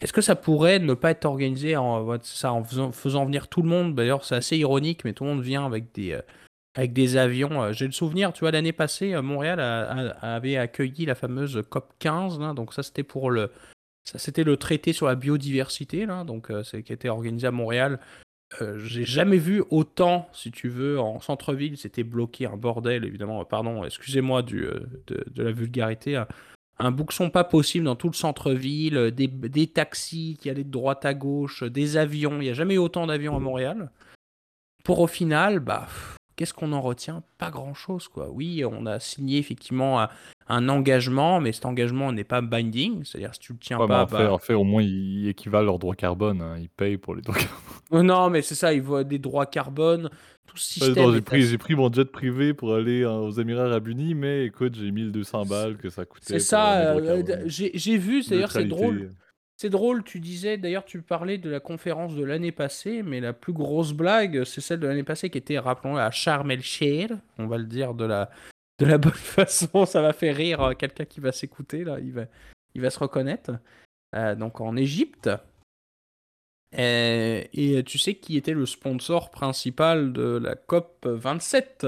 Est-ce que ça pourrait ne pas être organisé en, ça, en faisant, faisant venir tout le monde? D'ailleurs, c'est assez ironique, mais tout le monde vient avec des, avec des avions. Euh, j'ai le souvenir, tu vois, l'année passée, euh, Montréal avait accueilli la fameuse COP 15, donc ça c'était pour le, ça c'était le traité sur la biodiversité, donc euh, c'est qui été organisé à Montréal. j'ai jamais vu autant, si tu veux, en centre-ville, c'était bloqué, un bordel, évidemment, pardon, excusez-moi du, de, la vulgarité, un bouxon pas possible dans tout le centre-ville, des, des, taxis qui allaient de droite à gauche, des avions, il n'y a jamais eu autant d'avions à Montréal. Pour au final, bah, qu'est-ce qu'on en retient? Pas grand-chose, quoi. Oui, on a signé effectivement un, engagement, mais cet engagement n'est pas binding, c'est-à-dire si tu le tiens pas... En fait, en fait, au moins, ils équivalent leurs droits carbone, hein. ils payent pour les droits carbone. Non, mais c'est ça, ils voient des droits carbone, tout ce système... j'ai, pris, mon jet privé pour aller aux Émirats Arabes Unis, mais écoute, j'ai 1200 balles que ça coûtait. C'est ça, euh, j'ai, j'ai vu, d'ailleurs c'est drôle c'est drôle, tu disais, d'ailleurs, tu parlais de la conférence de l'année passée, mais la plus grosse blague, c'est celle de l'année passée qui était, rappelons à Sharm el on va le dire de la, de la bonne façon, ça va faire rire euh, quelqu'un qui va s'écouter, là, il va, se reconnaître. Euh, donc en Égypte. Et, et, tu sais qui était le sponsor principal de la COP 27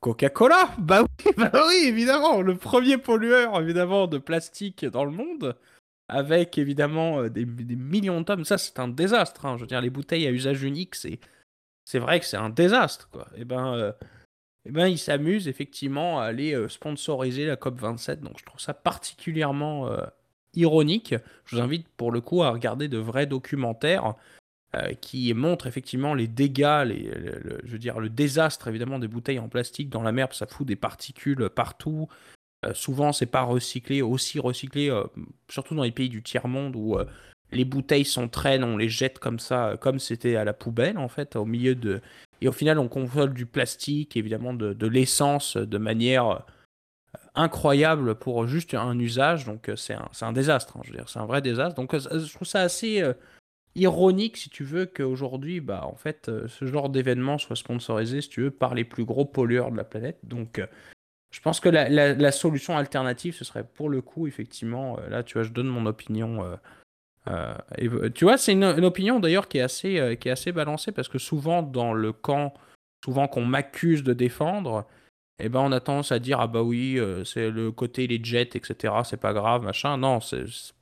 Coca-Cola bah oui, bah oui, évidemment, le premier pollueur évidemment de plastique dans le monde, avec évidemment euh, des, millions de tonnes. Ça, c'est un désastre. Hein. Je veux dire, les bouteilles à usage unique, c'est c'est vrai que c'est un désastre, quoi. Et eh ben, euh, eh ben, ils s'amusent effectivement à aller euh, sponsoriser la COP 27. Donc, je trouve ça particulièrement ironique. Je vous invite pour le coup à regarder de vrais documentaires euh, qui montre effectivement les dégâts, le, je veux dire le désastre évidemment des bouteilles en plastique dans la mer, ça fout des particules partout. Euh, souvent, c'est pas recyclé, aussi recyclé, euh, surtout dans les pays du tiers monde où les bouteilles sont traînes, on les jette comme ça, comme c'était à la poubelle en fait, au milieu de. Et au final, on convole du plastique, évidemment de, l'essence de manière incroyable pour juste un usage. Donc c'est un, un, désastre, hein, je veux dire, c'est un vrai désastre. Donc je trouve ça assez ironique, si tu veux, qu'aujourd'hui, bah, en fait, euh, ce genre d'événement soit sponsorisé, si tu veux, par les plus gros pollueurs de la planète. Donc, euh, je pense que la, solution alternative, ce serait pour le coup, effectivement, euh, là, tu vois, je donne mon opinion et, tu vois, c'est une, opinion d'ailleurs qui est assez, qui est assez balancée parce que souvent dans le camp, souvent qu'on m'accuse de défendre, eh ben on a tendance à dire ah bah oui, c'est le côté les jets, etc. C'est pas grave, machin. Non,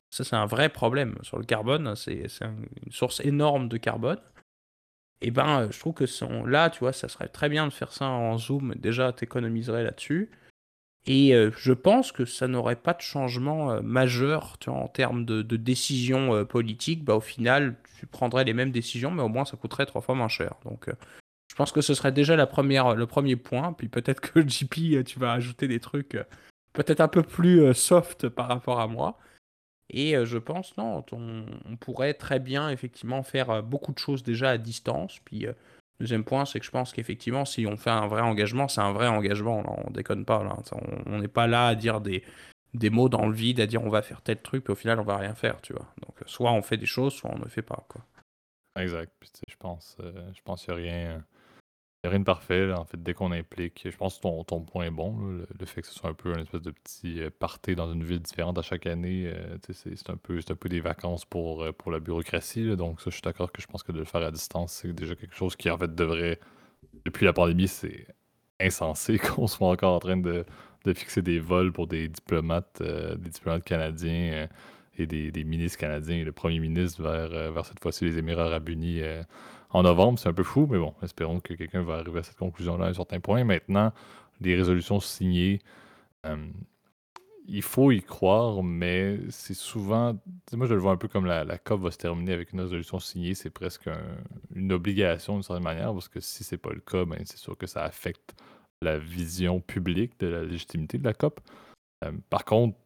ça c'est un vrai problème sur le carbone. C'est une source énorme de carbone et eh ben, euh, je trouve que là, tu vois, ça serait très bien de faire ça en Zoom. Déjà, t'économiserais là-dessus. Et euh, je pense que ça n'aurait pas de changement euh, majeur tu vois, en termes de, décision politique. Bah, au final, tu prendrais les mêmes décisions, mais au moins ça coûterait trois fois moins cher. Donc, je pense que ce serait déjà la le premier point. Puis peut-être que JP, tu vas ajouter des trucs peut-être un peu plus soft par rapport à moi. Et je pense, non, on, pourrait très bien effectivement faire beaucoup de choses déjà à distance. Puis, deuxième point, c'est que je pense qu'effectivement, si on fait un vrai engagement, c'est un vrai engagement. Là, on déconne pas. Là. On n'est pas là à dire des, des mots dans le vide, à dire on va faire tel truc, puis au final, on va rien faire, tu vois. Donc, soit on fait des choses, soit on ne fait pas, quoi. Exact. je pense, je pense qu'il n'y a rien rien de parfait, en fait, dès qu'on implique. Je pense que ton, ton point est bon, le, fait que ce soit un peu un espèce de petit euh, party dans une ville différente à chaque année. Euh, c'est un, peu, un peu des vacances pour, euh, pour la bureaucratie. donc, ça, je suis d'accord que je pense que de le faire à distance, c'est déjà quelque chose qui, en fait, devrait. Depuis la pandémie, c'est insensé qu'on soit encore en train de, de fixer des vols pour des diplomates, des diplomates canadiens et des, des, ministres canadiens. Le premier ministre vers, vers cette fois-ci les Émirats arabes unis en novembre. C'est un peu fou, mais bon, espérons que quelqu'un va arriver à cette conclusion-là à un certain point. Maintenant, les résolutions signées, euh, il faut y croire, mais c'est souvent. Moi, je le vois un peu comme la, COP va se terminer avec une résolution signée. C'est presque une obligation d'une certaine manière, parce que si c'est pas le cas, ben, c'est sûr que ça affecte la vision publique de la légitimité de la COP. Euh, par contre,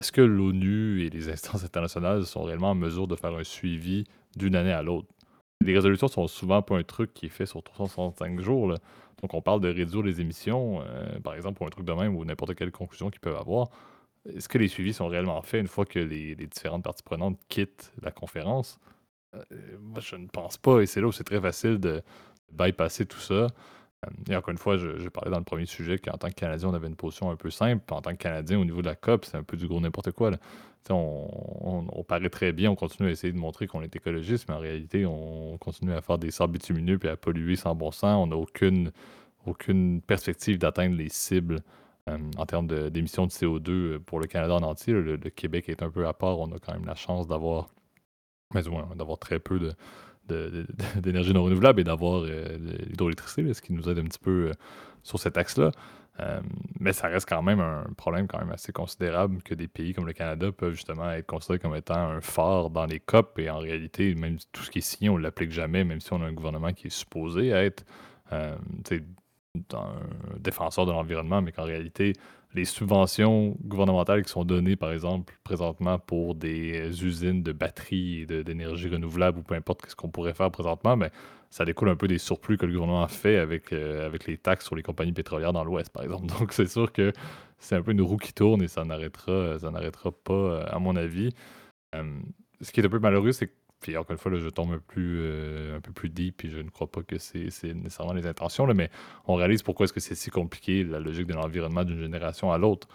est-ce que l'ONU et les instances internationales sont réellement en mesure de faire un suivi d'une année à l'autre? Les résolutions sont souvent pas un truc qui est fait sur 365 jours. Donc, on parle de réduire les émissions, euh, par exemple, pour un truc de même ou n'importe quelle conclusion qu'ils peuvent avoir. Est-ce que les suivis sont réellement faits une fois que les, différentes parties prenantes quittent la conférence? Euh, moi, je ne pense pas. Et c'est là où c'est très facile de bypasser tout ça. Euh, et encore une fois, je, parlais dans le premier sujet qu'en tant que Canadien, on avait une position un peu simple. En tant que Canadien, au niveau de la COP, c'est un peu du gros n'importe quoi. On, paraît très bien, on continue à essayer de montrer qu'on est écologiste, mais en réalité, on continue à faire des sables bitumineux et à polluer sans bon sens. On n'a aucune, perspective d'atteindre les cibles euh, en termes d'émissions de, CO2 euh, pour le Canada en entier. Le, Québec est un peu à part. On a quand même la chance d'avoir, très peu d'énergie non renouvelable et d'avoir euh, l'hydroélectricité, ce qui nous aide un petit peu sur cet axe-là. Euh, mais ça reste quand même un problème quand même assez considérable que des pays comme le Canada peuvent justement être considérés comme étant un phare dans les COP et en réalité, même tout ce qui est signé, on ne l'applique jamais, même si on a un gouvernement qui est supposé être euh, un défenseur de l'environnement, mais qu'en réalité, les subventions gouvernementales qui sont données, par exemple, présentement pour des usines de batteries et d'énergie renouvelable ou peu importe ce qu'on pourrait faire présentement, mais ça découle un peu des surplus que le gouvernement a fait avec, euh, avec les taxes sur les compagnies pétrolières dans l'Ouest, par exemple. Donc, c'est sûr que c'est un peu une roue qui tourne et ça n'arrêtera, pas, euh, à mon avis. ce qui est un peu malheureux, c'est que, puis encore une fois, là, je tombe un, plus, euh, un peu plus deep et je ne crois pas que c'est, nécessairement les intentions, là, mais on réalise pourquoi est-ce que c'est si compliqué, la logique de l'environnement d'une génération à l'autre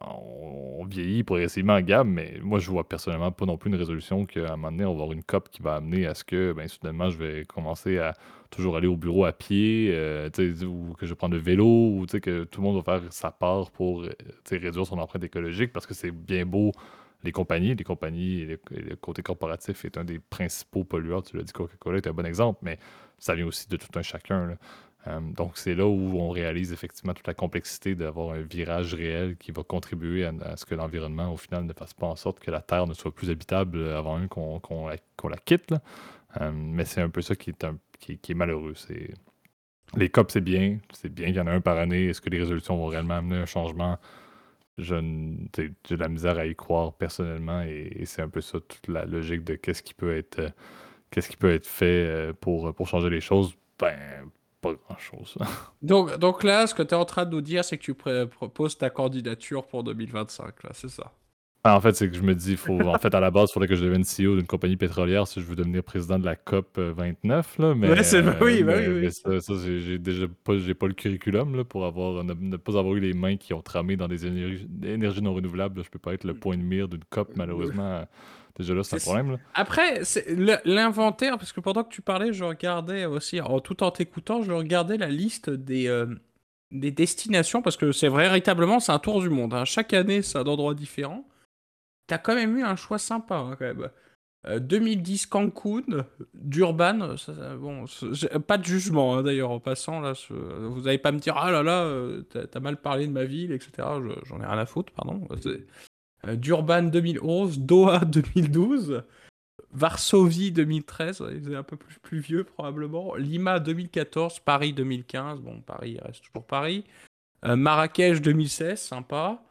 on vieillit progressivement en gamme, mais moi, je vois personnellement pas non plus une résolution qu'à un moment donné, on va avoir une COP qui va amener à ce que, ben, soudainement, je vais commencer à toujours aller au bureau à pied, euh, ou que je vais prendre le vélo, ou que tout le monde va faire sa part pour euh, réduire son empreinte écologique, parce que c'est bien beau les compagnies, les compagnies, le, côté corporatif est un des principaux pollueurs, tu l'as dit, Coca-Cola est un bon exemple, mais ça vient aussi de tout un chacun. Euh, donc, c'est là où on réalise effectivement toute la complexité d'avoir un virage réel qui va contribuer à, ce que l'environnement, au final, ne fasse pas en sorte que la Terre ne soit plus habitable avant même qu'on la, quitte. Euh, mais c'est un peu ça qui est, qui, est malheureux. Les COP, c'est bien. C'est bien qu'il y en a un par année. Est-ce que les résolutions vont réellement amener un changement? J'ai de la misère à y croire personnellement et, c'est un peu ça toute la logique de qu'est-ce qui peut être qu'est-ce qui peut être fait euh, pour, pour changer les choses. Ben, pas grand-chose. donc, donc là, ce que tu es en train de nous dire, c'est que tu proposes ta candidature pour 2025, là, c'est ça? Ah, en fait, c'est que je me dis, faut, en fait, à la base, il faudrait que je devienne CEO d'une compagnie pétrolière si je veux devenir président de la COP 29. Là, mais, c'est, oui, oui, oui. ça, ça j'ai déjà pas, j'ai pas le curriculum là, pour avoir, ne, pas avoir eu les mains qui ont tramé dans des énergies, énergies non renouvelables. Je peux pas être le point de mire d'une COP, malheureusement déjà là, c'est un problème. Après, l'inventaire, parce que pendant que tu parlais, je regardais aussi, en, tout en t'écoutant, je regardais la liste des, euh, des destinations, parce que c'est véritablement, c'est un tour du monde. Hein. Chaque année, c'est un endroit différent. T'as quand même eu un choix sympa, hein, quand même. 2010 euh, Cancun, Durban, bon, pas de jugement hein, d'ailleurs en passant là, vous n'allez pas me dire ah là là, euh, t'as mal parlé de ma ville, etc. J'en ai rien à foutre, pardon. Euh, Durban 2011, Doha 2012, Varsovie 2013, il est un peu plus, plus vieux probablement, Lima 2014, Paris 2015, bon Paris reste toujours Paris, Marrakech 2016, sympa.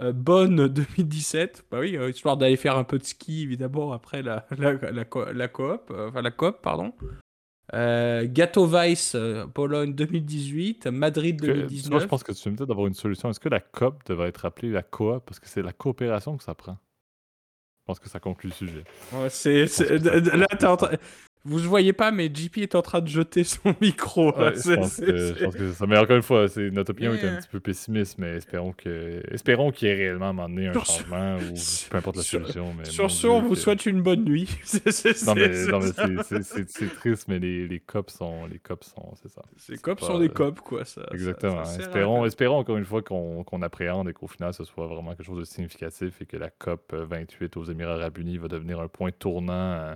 Euh, Bonne 2017, bah oui, euh, histoire d'aller faire un peu de ski évidemment après la, la, coop, euh, enfin la COP, pardon. Gato Weiss, Pologne 2018, Madrid 2019. Moi, je pense que tu me d'avoir une solution. Est-ce que la COP devrait être appelée la coop? Parce que c'est la coopération que ça prend Je pense que ça conclut le sujet. Ouais, c'est, là, t'es en train... Vous ne voyez pas, mais JP est en train de jeter son micro. je, pense que, ça. Mais encore une fois, notre opinion est un petit peu pessimiste, mais espérons que espérons qu'il y ait réellement à un moment donné un changement ou peu importe la solution. Mais sur ce, on vous souhaite une bonne nuit. non, mais, c'est triste, mais les, les cops sont. Les cops sont. C'est ça. Les cops sont des cops, quoi. Ça, Exactement. espérons, espérons encore une fois qu'on appréhende et qu'au final, ce soit vraiment quelque chose de significatif et que la COP 28 aux Émirats Arabes Unis va devenir un point tournant. Euh,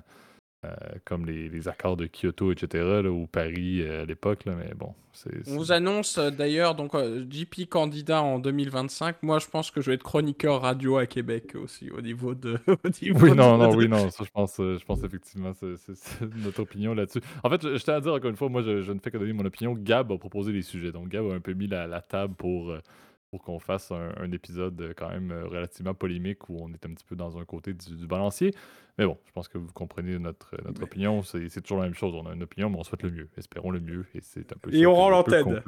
comme les, accords de Kyoto, etc., ou Paris euh, à l'époque. Mais bon, On vous annonce euh, d'ailleurs, donc JP candidat en 2025. Moi, je pense que je vais être chroniqueur radio à Québec aussi, au niveau de. oui, non, non, oui, non, ça, je pense, je pense effectivement, c'est notre opinion là-dessus. En fait, je, tiens à dire encore une fois, moi, je, ne fais que donner mon opinion. Gab a proposé les sujets. Donc, Gab a un peu mis la, table pour pour qu'on fasse un, épisode quand même relativement polémique où on est un petit peu dans un côté du balancier. Mais bon, je pense que vous comprenez notre, notre opinion. C'est toujours la même chose. On a une opinion, mais on souhaite le mieux. Espérons le mieux. Et c'est un peu Et on rend l'antenne.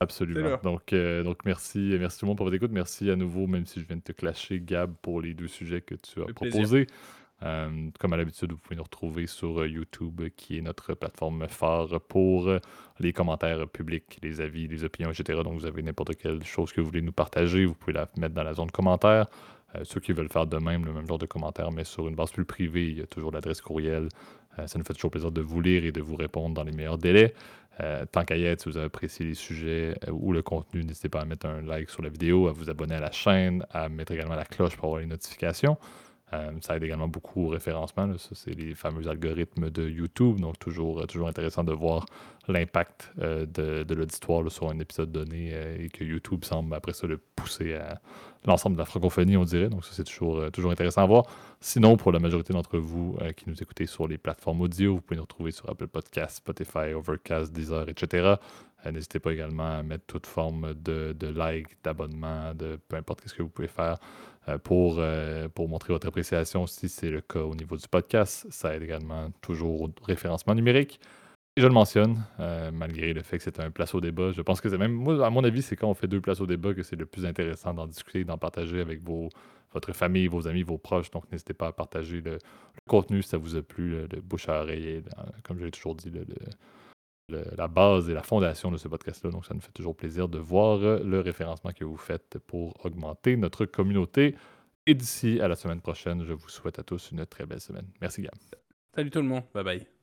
Absolument. Donc, euh, donc merci, merci tout le monde pour votre écoute. Merci à nouveau, même si je viens de te clasher, Gab, pour les deux sujets que tu as proposés. Euh, comme à l'habitude, vous pouvez nous retrouver sur euh, YouTube, qui est notre plateforme phare pour les commentaires publics, les avis, les opinions, etc. Donc, vous avez n'importe quelle chose que vous voulez nous partager, vous pouvez la mettre dans la zone commentaire. Euh, ceux qui veulent faire de même, le même genre de commentaires, mais sur une base plus privée, il y a toujours l'adresse courriel. Euh, ça nous fait toujours plaisir de vous lire et de vous répondre dans les meilleurs délais. Euh, tant qu'à y être, si vous avez apprécié les sujets ou le contenu, n'hésitez pas à mettre un like sur la vidéo, à vous abonner à la chaîne, à mettre également la cloche pour avoir les notifications. Ça aide également beaucoup au référencement. Ça, c'est les fameux algorithmes de YouTube. Donc, toujours, toujours intéressant de voir l'impact de, de l'auditoire sur un épisode donné et que YouTube semble après ça le pousser à, l'ensemble de la francophonie, on dirait. Donc, ça, c'est toujours, euh, toujours intéressant à voir. Sinon, pour la majorité d'entre vous euh, qui nous écoutez sur les plateformes audio, vous pouvez nous retrouver sur Apple Podcasts, Spotify, Overcast, Deezer, etc. Euh, n'hésitez pas également à mettre toute forme de, de like, d'abonnement, de peu importe ce que vous pouvez faire pour, pour montrer votre appréciation si c'est le cas au niveau du podcast. Ça aide également toujours au référencement numérique. Et je le mentionne, euh, malgré le fait que c'est un place au débat. Je pense que c'est même, moi, à mon avis, c'est quand on fait deux places au débat que c'est le plus intéressant d'en discuter, d'en partager avec vos, votre famille, vos amis, vos proches. Donc, n'hésitez pas à partager le, contenu si ça vous a plu, le, bouche à oreille. comme je l'ai toujours dit, la base et la fondation de ce podcast-là. Donc, ça nous fait toujours plaisir de voir le référencement que vous faites pour augmenter notre communauté. Et d'ici à la semaine prochaine, je vous souhaite à tous une très belle semaine. Merci, Gab. Salut tout le monde. Bye bye.